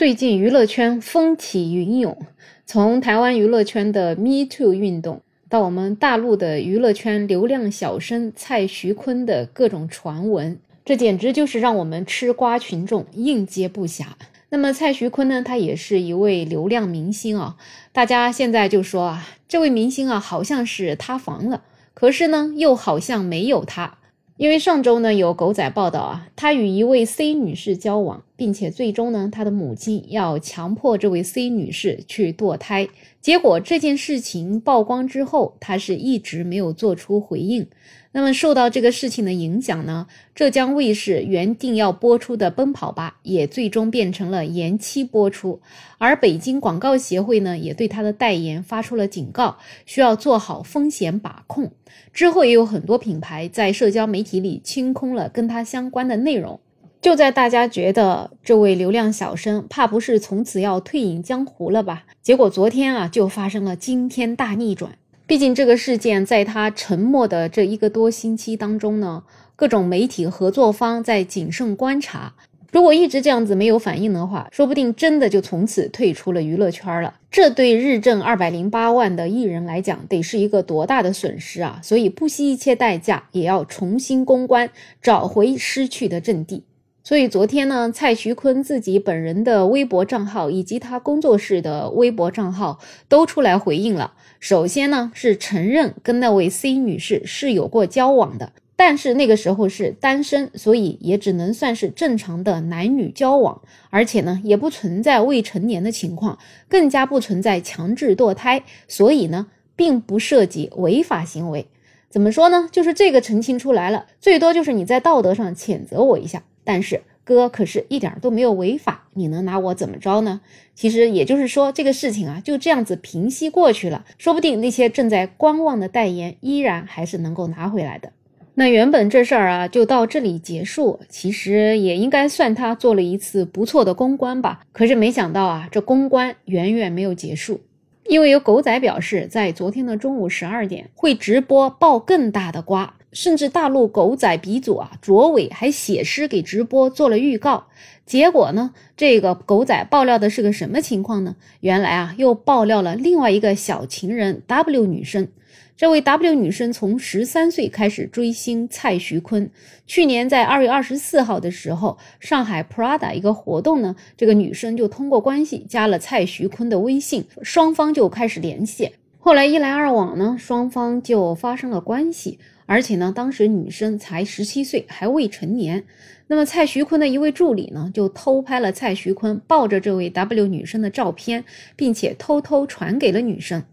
最近娱乐圈风起云涌，从台湾娱乐圈的 Me Too 运动，到我们大陆的娱乐圈流量小生蔡徐坤的各种传闻，这简直就是让我们吃瓜群众应接不暇。那么蔡徐坤呢，他也是一位流量明星啊，大家现在就说啊，这位明星啊，好像是塌房了，可是呢，又好像没有他。因为上周呢有狗仔报道啊，他与一位 C 女士交往，并且最终呢他的母亲要强迫这位 C 女士去堕胎。结果这件事情曝光之后，他是一直没有做出回应。那么受到这个事情的影响呢，浙江卫视原定要播出的《奔跑吧》也最终变成了延期播出。而北京广告协会呢，也对他的代言发出了警告，需要做好风险把控。之后也有很多品牌在社交媒体里清空了跟他相关的内容。就在大家觉得这位流量小生怕不是从此要退隐江湖了吧？结果昨天啊，就发生了惊天大逆转。毕竟这个事件在他沉默的这一个多星期当中呢，各种媒体合作方在谨慎观察。如果一直这样子没有反应的话，说不定真的就从此退出了娱乐圈了。这对日挣二百零八万的艺人来讲，得是一个多大的损失啊！所以不惜一切代价也要重新公关，找回失去的阵地。所以昨天呢，蔡徐坤自己本人的微博账号以及他工作室的微博账号都出来回应了。首先呢，是承认跟那位 C 女士是有过交往的，但是那个时候是单身，所以也只能算是正常的男女交往，而且呢，也不存在未成年的情况，更加不存在强制堕胎，所以呢，并不涉及违法行为。怎么说呢？就是这个澄清出来了，最多就是你在道德上谴责我一下，但是。哥可是一点都没有违法，你能拿我怎么着呢？其实也就是说，这个事情啊就这样子平息过去了，说不定那些正在观望的代言依然还是能够拿回来的。那原本这事儿啊就到这里结束，其实也应该算他做了一次不错的公关吧。可是没想到啊，这公关远远没有结束，因为有狗仔表示，在昨天的中午十二点会直播爆更大的瓜。甚至大陆狗仔鼻祖啊，卓伟还写诗给直播做了预告。结果呢，这个狗仔爆料的是个什么情况呢？原来啊，又爆料了另外一个小情人 W 女生。这位 W 女生从十三岁开始追星蔡徐坤。去年在二月二十四号的时候，上海 Prada 一个活动呢，这个女生就通过关系加了蔡徐坤的微信，双方就开始联系。后来一来二往呢，双方就发生了关系。而且呢，当时女生才十七岁，还未成年。那么蔡徐坤的一位助理呢，就偷拍了蔡徐坤抱着这位 W 女生的照片，并且偷偷传给了女生。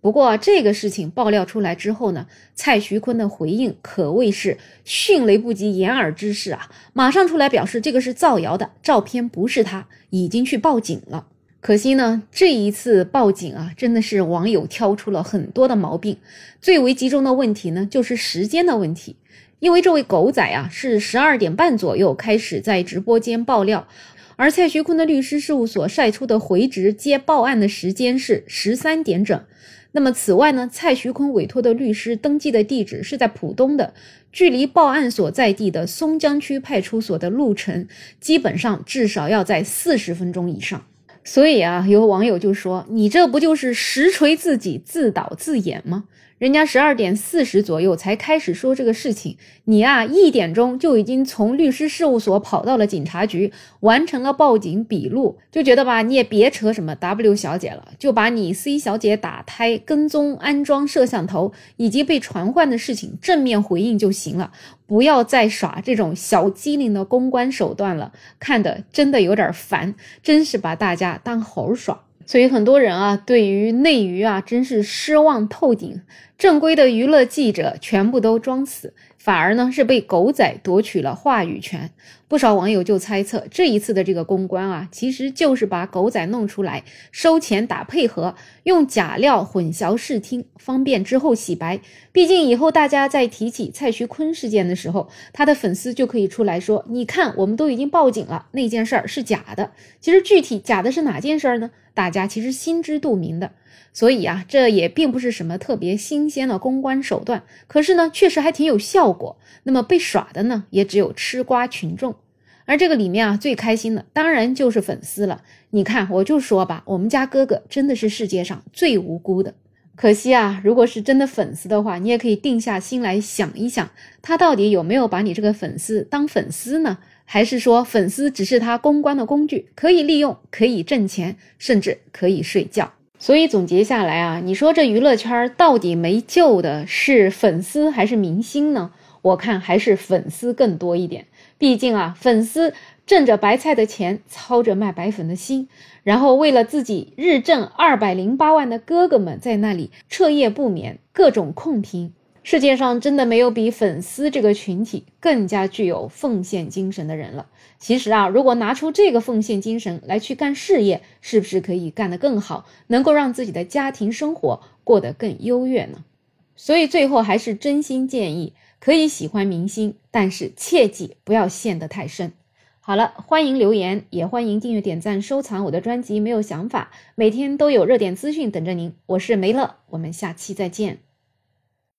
不过这个事情爆料出来之后呢，蔡徐坤的回应可谓是迅雷不及掩耳之势啊，马上出来表示这个是造谣的，照片不是他，已经去报警了。可惜呢，这一次报警啊，真的是网友挑出了很多的毛病。最为集中的问题呢，就是时间的问题。因为这位狗仔啊，是十二点半左右开始在直播间爆料，而蔡徐坤的律师事务所晒出的回执接报案的时间是十三点整。那么此外呢，蔡徐坤委托的律师登记的地址是在浦东的，距离报案所在地的松江区派出所的路程，基本上至少要在四十分钟以上。所以啊，有网友就说：“你这不就是实锤自己、自导自演吗？”人家十二点四十左右才开始说这个事情，你啊一点钟就已经从律师事务所跑到了警察局，完成了报警笔录，就觉得吧，你也别扯什么 W 小姐了，就把你 C 小姐打胎、跟踪、安装摄像头以及被传唤的事情正面回应就行了，不要再耍这种小机灵的公关手段了，看的真的有点烦，真是把大家当猴耍。所以很多人啊，对于内娱啊，真是失望透顶。正规的娱乐记者全部都装死，反而呢是被狗仔夺取了话语权。不少网友就猜测，这一次的这个公关啊，其实就是把狗仔弄出来收钱打配合，用假料混淆视听，方便之后洗白。毕竟以后大家在提起蔡徐坤事件的时候，他的粉丝就可以出来说：“你看，我们都已经报警了，那件事儿是假的。”其实具体假的是哪件事儿呢？大家其实心知肚明的。所以啊，这也并不是什么特别新新鲜的公关手段，可是呢，确实还挺有效果。那么被耍的呢，也只有吃瓜群众。而这个里面啊，最开心的当然就是粉丝了。你看，我就说吧，我们家哥哥真的是世界上最无辜的。可惜啊，如果是真的粉丝的话，你也可以定下心来想一想，他到底有没有把你这个粉丝当粉丝呢？还是说粉丝只是他公关的工具，可以利用，可以挣钱，甚至可以睡觉？所以总结下来啊，你说这娱乐圈到底没救的是粉丝还是明星呢？我看还是粉丝更多一点。毕竟啊，粉丝挣着白菜的钱，操着卖白粉的心，然后为了自己日挣二百零八万的哥哥们，在那里彻夜不眠，各种控评。世界上真的没有比粉丝这个群体更加具有奉献精神的人了。其实啊，如果拿出这个奉献精神来去干事业，是不是可以干得更好，能够让自己的家庭生活过得更优越呢？所以最后还是真心建议。可以喜欢明星，但是切记不要陷得太深。好了，欢迎留言，也欢迎订阅、点赞、收藏我的专辑。没有想法，每天都有热点资讯等着您。我是梅乐，我们下期再见。